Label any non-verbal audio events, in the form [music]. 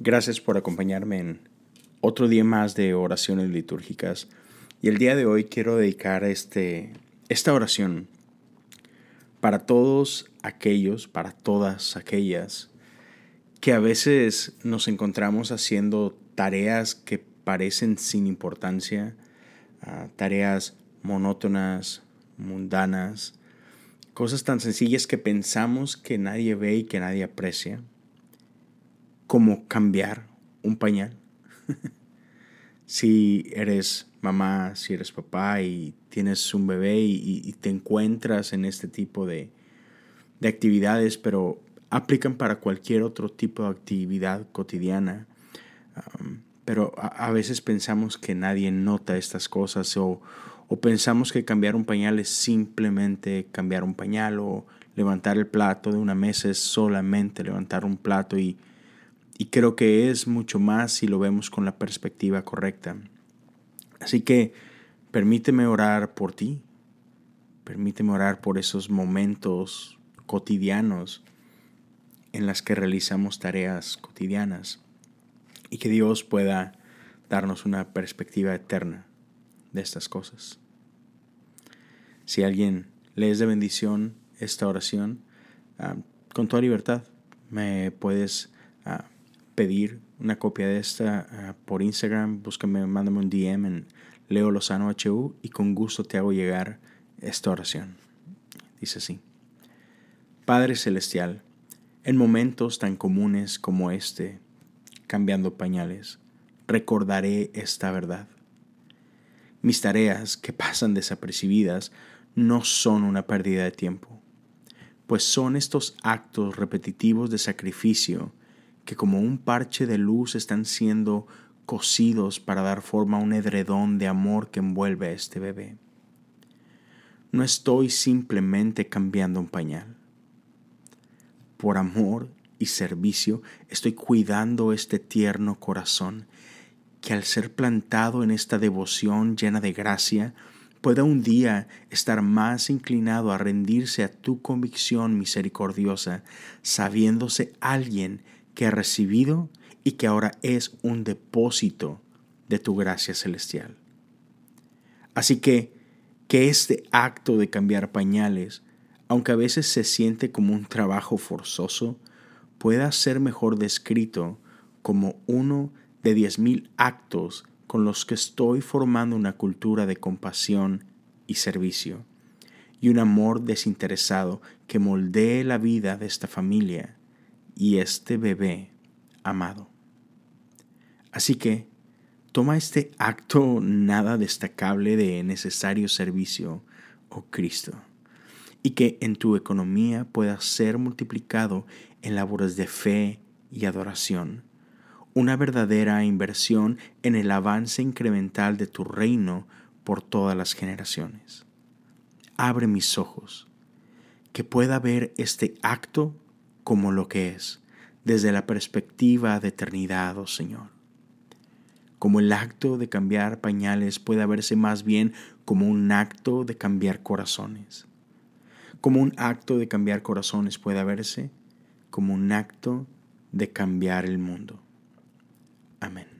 Gracias por acompañarme en otro día más de oraciones litúrgicas. Y el día de hoy quiero dedicar este, esta oración para todos aquellos, para todas aquellas que a veces nos encontramos haciendo tareas que parecen sin importancia, ah, tareas monótonas, mundanas, cosas tan sencillas que pensamos que nadie ve y que nadie aprecia como cambiar un pañal. [laughs] si eres mamá, si eres papá y tienes un bebé y, te encuentras en este tipo de, actividades, pero aplican para cualquier otro tipo de actividad cotidiana. Um, pero a, veces pensamos que nadie nota estas cosas o, o pensamos que cambiar un pañal es simplemente cambiar un pañal o levantar el plato de una mesa es solamente levantar un plato y y creo que es mucho más si lo vemos con la perspectiva correcta. Así que permíteme orar por ti, permíteme orar por esos momentos cotidianos en las que realizamos tareas cotidianas y que Dios pueda darnos una perspectiva eterna de estas cosas. Si alguien le es de bendición esta oración, ah, con toda libertad me puedes ah, pedir una copia de esta ah, por Instagram, búscame, mándame un DM en Leo Lozano HU y con gusto te hago llegar esta oración. Dice así. Padre Celestial, en momentos tan comunes como este, cambiando pañales, recordaré esta verdad. Mis tareas que pasan desapercibidas no son una pérdida de tiempo, pues son estos actos repetitivos de sacrificio que como un parche de luz están siendo cosidos para dar forma a un edredón de amor que envuelve a este bebé. No estoy simplemente cambiando un pañal. Por amor y servicio estoy cuidando este tierno corazón que al ser plantado en esta devoción llena de gracia, pueda un día estar más inclinado a rendirse a tu convicción misericordiosa, sabiéndose alguien que ha recibido y que ahora es un depósito de tu gracia celestial. Así que que este acto de cambiar pañales, aunque a veces se siente como un trabajo forzoso, pueda ser mejor descrito como uno de diez mil actos con los que estoy formando una cultura de compasión y servicio, y un amor desinteresado que moldee la vida de esta familia y este bebé amado. Así que toma este acto nada destacable de necesario servicio, oh Cristo, y que en tu economía pueda ser multiplicado en labores de fe y adoración, una verdadera inversión en el avance incremental de tu reino por todas las generaciones. Abre mis ojos, que pueda ver este acto como lo que es, desde la perspectiva de eternidad, oh Señor. Como el acto de cambiar pañales puede verse más bien como un acto de cambiar corazones. Como un acto de cambiar corazones puede verse como un acto de cambiar el mundo. Amén.